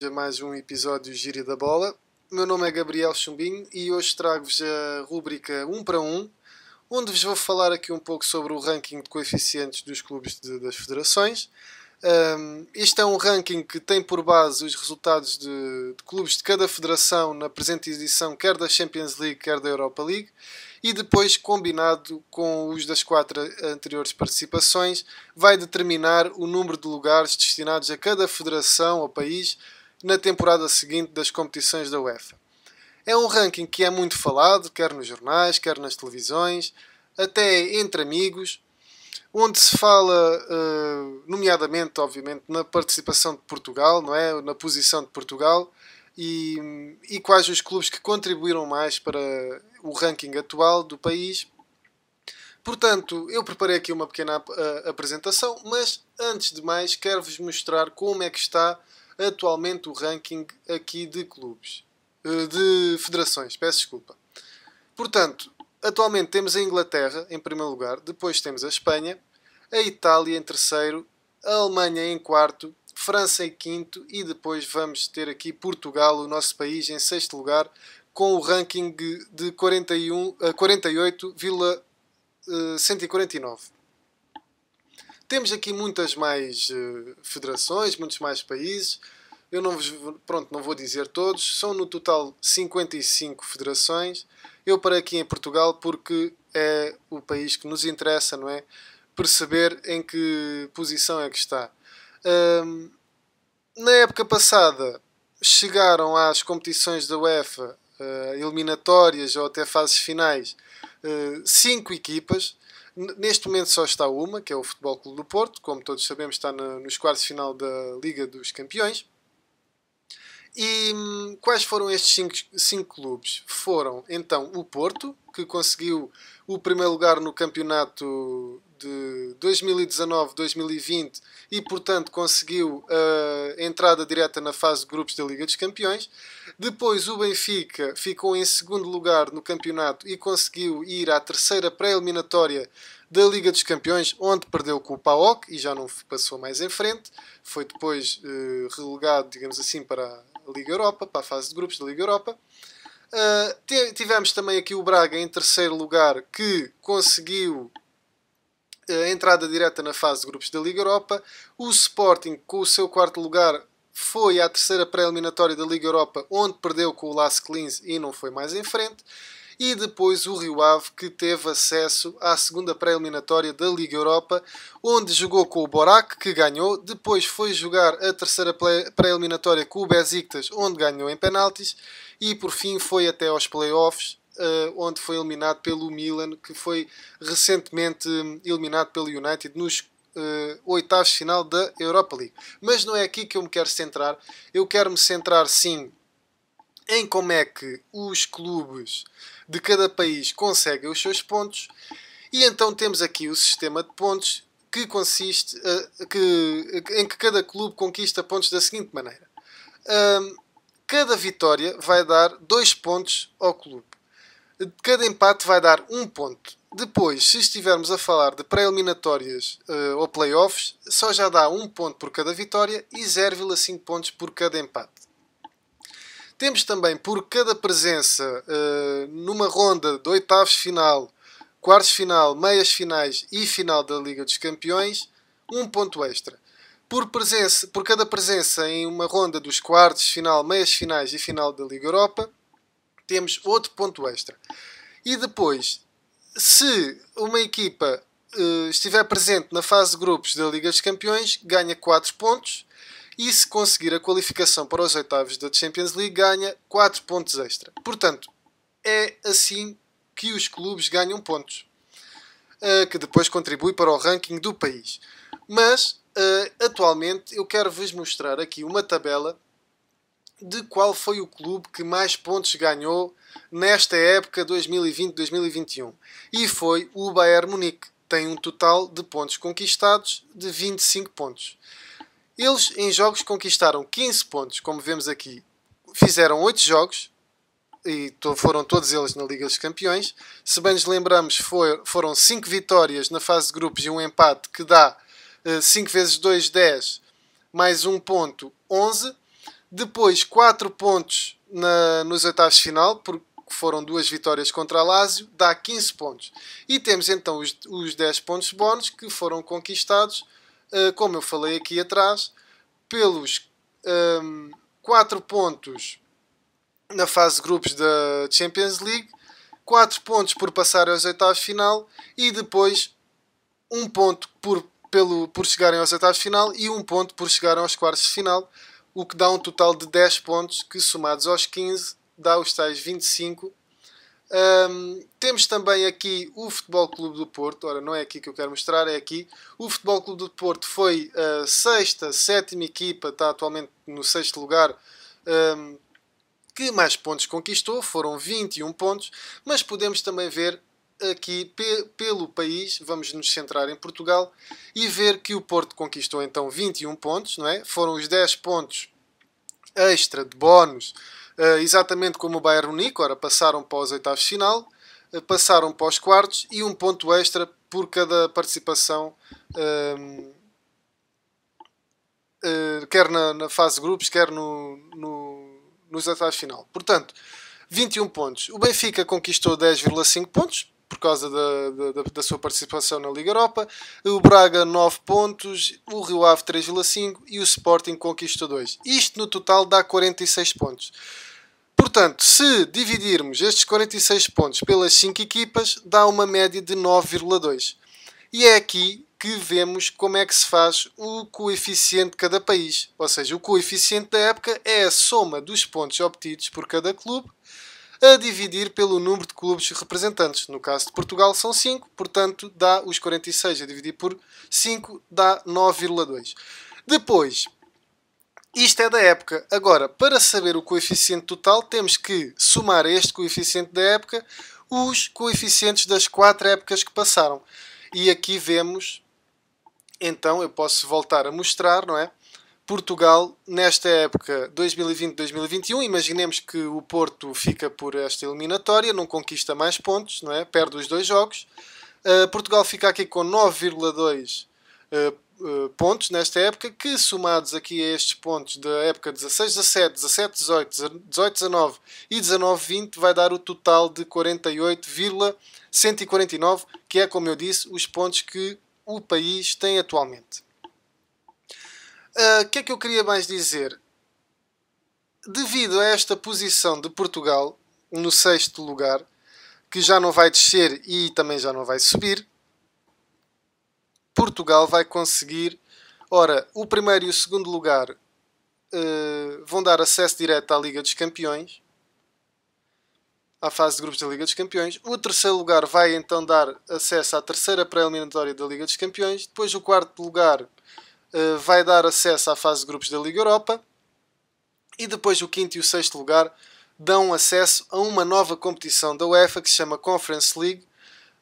a mais um episódio Gíria da Bola. Meu nome é Gabriel Chumbinho e hoje trago-vos a rúbrica 1 para 1, onde vos vou falar aqui um pouco sobre o ranking de coeficientes dos clubes de, das federações. Um, este é um ranking que tem por base os resultados de, de, clubes de cada federação na presente edição, quer da Champions League, quer da Europa League, e depois, combinado com os das quatro anteriores participações, vai determinar o número de lugares destinados a cada federação ou país na temporada seguinte das competições da UEFA. É um ranking que é muito falado, quer nos jornais, quer nas televisões, até entre amigos, onde se fala, uh, nomeadamente, obviamente, na participação de Portugal, não é? na posição de Portugal, e, e quais os clubes que contribuíram mais para o ranking atual do país. Portanto, eu preparei aqui uma pequena uh, apresentação, mas antes de mais, quero-vos mostrar como é que está atualmente o ranking aqui de clubes, uh, de federações, peço desculpa. Portanto, atualmente temos a Inglaterra em primeiro lugar, depois temos a Espanha, a Itália em terceiro, a Alemanha em quarto, França em quinto e depois vamos ter aqui Portugal, o nosso país, em sexto lugar, com o ranking de 41, 48,149. Temos aqui muitas mais uh, federações, muitos mais países. Eu não vos, pronto, não vou dizer todos. São no total 55 federações. Eu para aqui em Portugal porque é o país que nos interessa, não é? Perceber em que posição é que está. Um, na época passada chegaram às competições da UEFA uh, eliminatórias ou até fases finais, uh, cinco equipas. Neste momento só está uma, que é o Futebol Clube do Porto, como todos sabemos, está na, nos quartos de final da Liga dos Campeões. E hum, quais foram estes cinco, cinco clubes? Foram então o Porto, que conseguiu o primeiro lugar no campeonato de 2019-2020 e, portanto, conseguiu a entrada direta na fase de grupos da Liga dos Campeões. Depois, o Benfica ficou em segundo lugar no campeonato e conseguiu ir à terceira pré-eliminatória da Liga dos Campeões, onde perdeu com o PAOK e já não passou mais em frente. Foi depois eh, relegado, digamos assim, para a Liga Europa, para a fase de grupos da Liga Europa. Uh, tivemos também aqui o Braga em terceiro lugar, que conseguiu a entrada direta na fase de grupos da Liga Europa. O Sporting, com o seu quarto lugar, foi à terceira pré-eliminatória da Liga Europa, onde perdeu com o Las Clins e não foi mais em frente. E depois o Rio Ave, que teve acesso à segunda pré-eliminatória da Liga Europa, onde jogou com o Borac, que ganhou. Depois foi jogar a terceira pré-eliminatória com o Besiktas, onde ganhou em penaltis. E por fim foi até aos playoffs, uh, onde foi eliminado pelo Milan, que foi recentemente hum, eliminado pelo United nos uh, oitavos final da Europa League. Mas não é aqui que eu me quero centrar. Eu quero me centrar sim em como é que os clubes de cada país conseguem os seus pontos. E então temos aqui o sistema de pontos que consiste uh, que, em que cada clube conquista pontos da seguinte maneira. Uh, cada vitória vai dar dois pontos ao clube cada empate vai dar um ponto. Depois, se estivermos a falar de pré-eliminatórias uh, ou playoffs, só já dá um ponto por cada vitória e 0,5 pontos por cada empate. Temos também por cada presença uh, numa ronda de oitavos final, quartos final, meias finais e final da Liga dos Campeões, um ponto extra. Por, presença, por cada presença em uma ronda dos quartos final, meias finais e final da Liga Europa, temos outro ponto extra. E depois, se uma equipa uh, estiver presente na fase de grupos da Liga dos Campeões, ganha 4 pontos. E se conseguir a qualificação para os oitavos da Champions League, ganha 4 pontos extra. Portanto, é assim que os clubes ganham pontos. Uh, que depois contribui para o ranking do país. Mas, uh, atualmente, eu quero vos mostrar aqui uma tabela de qual foi o clube que mais pontos ganhou nesta época 2020-2021. E foi o Bayern Munique. Tem um total de pontos conquistados de 25 pontos. Eles em jogos conquistaram 15 pontos, como vemos aqui. Fizeram 8 jogos e foram todos eles na Liga dos Campeões. Se bem nos lembramos, foi, foram 5 vitórias na fase de grupos e um empate que dá 5 eh, vezes 2, 10, mais 1 ponto, 11 Depois 4 pontos na, nos oitavos de final, porque foram duas vitórias contra a Lazio, dá 15 pontos. E temos então os, os 10 pontos bónus que foram conquistados, uh, como eu falei aqui atrás, pelos um, ehm, 4 pontos na fase de grupos da Champions League, 4 pontos por passar aos oitavos de final e depois um ponto por, pelo, por chegarem aos oitavos de final e um ponto por chegarem aos quartos de final, o que dá um total de 10 pontos que somados aos 15 dá os tais 25. Um, temos também aqui o Futebol Clube do Porto, ora não é aqui que eu quero mostrar, é aqui. O Futebol Clube do Porto foi a sexta, sétima equipa, está atualmente no sexto lugar, um, que mais pontos conquistou, foram 21 pontos, mas podemos também ver aqui pe pelo país, vamos nos centrar em Portugal e ver que o Porto conquistou então 21 pontos, não é? Foram os 10 pontos extra de bónus, uh, exatamente como o Bayern Munique, ora passaram para os oitavos final, uh, passaram para os quartos e um ponto extra por cada participação uh, quer na, na, fase grupos, quer no, no, nos de final. Portanto, 21 pontos. O Benfica conquistou 10,5 pontos, por causa da, da, da, sua participação na Liga Europa. O Braga 9 pontos, o Rio Ave 3,5 e o Sporting conquistou 2. Isto no total dá 46 pontos. Portanto, se dividirmos estes 46 pontos pelas 5 equipas, dá uma média de 9,2. E é aqui que vemos como é que se faz o coeficiente de cada país. Ou seja, o coeficiente da época é a soma dos pontos obtidos por cada clube a dividir pelo número de clubes representantes. No caso de Portugal são 5, portanto dá os 46 a dividir por 5 dá 9,2. Depois, isto é da época. Agora, para saber o coeficiente total, temos que somar a este coeficiente da época os coeficientes das quatro épocas que passaram. E aqui vemos, então eu posso voltar a mostrar, não é? Portugal, nesta época 2020-2021, imaginemos que o Porto fica por esta eliminatória, não conquista mais pontos, não é? perde os dois jogos. Uh, Portugal fica aqui com 9,2 uh, uh, pontos nesta época, que somados aqui a estes pontos da época 16-17, 17-18, 18-19 e 19-20, vai dar o total de 48,149, que é, como eu disse, os pontos que o país tem atualmente. Ah, o uh, que é que eu queria mais dizer? Devido a esta posição de Portugal no sexto lugar, que já não vai descer e também já não vai subir, Portugal vai conseguir. Ora, o primeiro e o segundo lugar uh, vão dar acesso direto à Liga dos Campeões, à fase de grupos da Liga dos Campeões. O terceiro lugar vai então dar acesso à terceira pré-eliminatória da Liga dos Campeões. Depois, o quarto lugar vai dar acesso à fase de grupos da Liga Europa e depois o quinto e o sexto lugar dão acesso a uma nova competição da UEFA que se chama Conference League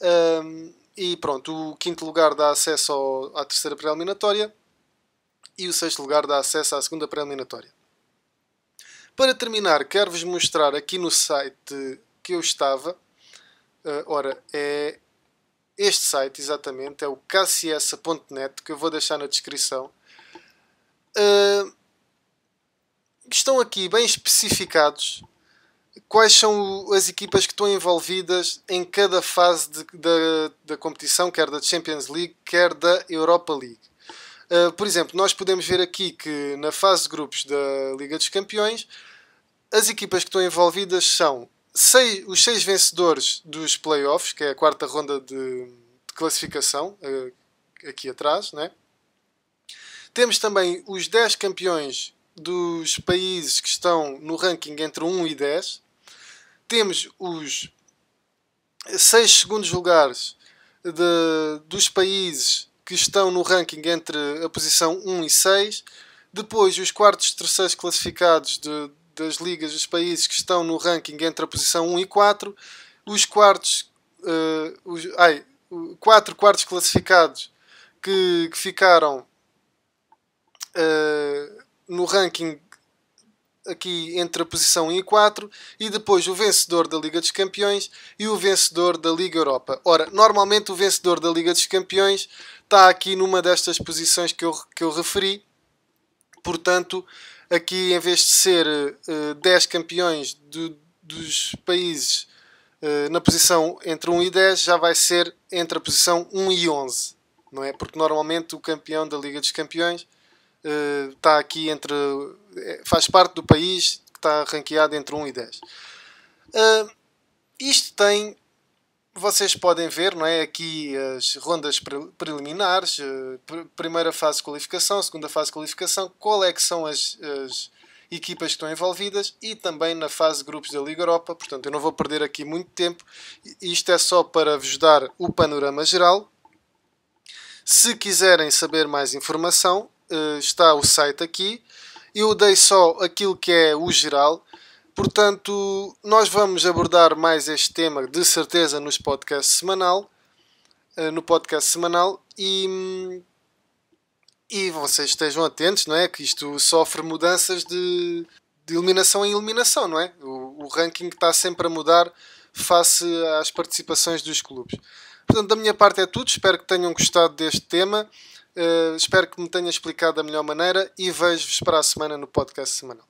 um, ehm, e pronto, o quinto lugar dá acesso ao, à terceira pré-eliminatória e o sexto lugar dá acesso à segunda pré-eliminatória. Para terminar, quero-vos mostrar aqui no site que eu estava. Uh, ora, é este site, exatamente, é o kcs.net, que eu vou deixar na descrição. Uh, estão aqui bem especificados quais são as equipas que estão envolvidas em cada fase de, da, da competição, quer da Champions League, quer da Europa League. Uh, por exemplo, nós podemos ver aqui que na fase de grupos da Liga dos Campeões, as equipas que estão envolvidas são seis, os seis vencedores dos playoffs, que é a quarta ronda de, de classificação, uh, aqui atrás, né? Temos também os 10 campeões dos países que estão no ranking entre 1 e 10. Temos os 6 segundos lugares de, dos países que estão no ranking entre a posição 1 e 6. Depois, os quartos terceiros classificados de, das ligas dos países que estão no ranking entre a posição 1 e 4, os quartos, uh, os, ai, quatro quartos classificados que, que ficaram uh, no ranking aqui entre a posição 1 e 4 e depois o vencedor da Liga dos Campeões e o vencedor da Liga Europa. Ora, normalmente o vencedor da Liga dos Campeões está aqui numa destas posições que eu, que eu referi, portanto Aqui, em vez de ser uh, 10 campeões do, dos países uh, na posição entre 1 e 10, já vai ser entre a posição 1 e 11. Não é? Porque normalmente o campeão da Liga dos Campeões uh, está aqui entre. faz parte do país que está ranqueado entre 1 e 10. isto tem vocês podem ver não é, aqui as rondas preliminares, eh, primeira fase de qualificação, segunda fase de qualificação, qual é que são as, as, equipas que estão envolvidas e também na fase de grupos da Liga Europa. Portanto, eu não vou perder aqui muito tempo. Isto é só para vos dar o panorama geral. Se quiserem saber mais informação, eh, está o site aqui. Eu dei só aquilo que é o geral Portanto, nós vamos abordar mais este tema de certeza nos podcast semanal, eh, no podcast semanal e, e vocês estejam atentos, não é? Que isto sofre mudanças de, de eliminação em eliminação, não é? O, o ranking está sempre a mudar face às participações dos clubes. Portanto, da minha parte é tudo. Espero que tenham gostado deste tema. Uh, espero que me tenha explicado da melhor maneira e vejo-vos para a semana no podcast semanal.